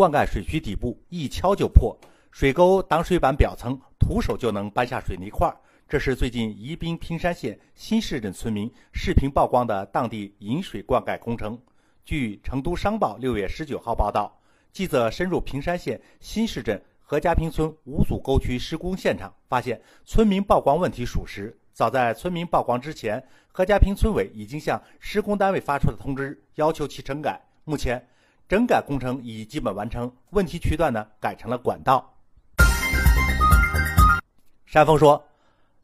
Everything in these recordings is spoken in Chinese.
灌溉水渠底部一敲就破，水沟挡水板表层徒手就能搬下水泥块。这是最近宜宾平山县新市镇村民视频曝光的当地引水灌溉工程。据成都商报六月十九号报道，记者深入平山县新市镇何家坪村五组沟渠施工现场，发现村民曝光问题属实。早在村民曝光之前，何家坪村委已经向施工单位发出了通知，要求其整改。目前，整改工程已基本完成，问题渠段呢改成了管道。山峰说：“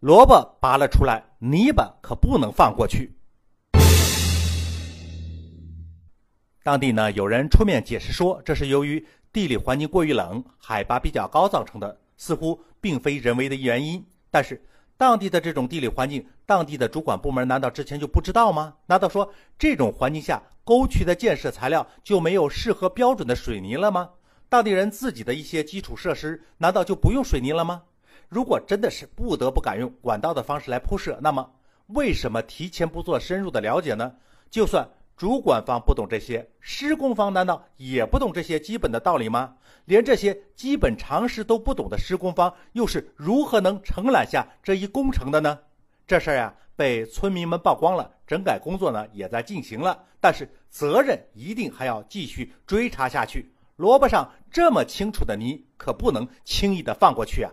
萝卜拔了出来，泥巴可不能放过去。”当地呢有人出面解释说，这是由于地理环境过于冷，海拔比较高造成的，似乎并非人为的原因。但是，当地的这种地理环境，当地的主管部门难道之前就不知道吗？难道说这种环境下沟渠的建设材料就没有适合标准的水泥了吗？当地人自己的一些基础设施难道就不用水泥了吗？如果真的是不得不改用管道的方式来铺设，那么为什么提前不做深入的了解呢？就算。主管方不懂这些，施工方难道也不懂这些基本的道理吗？连这些基本常识都不懂的施工方，又是如何能承揽下这一工程的呢？这事儿呀，被村民们曝光了，整改工作呢也在进行了，但是责任一定还要继续追查下去。萝卜上这么清楚的泥，可不能轻易的放过去啊！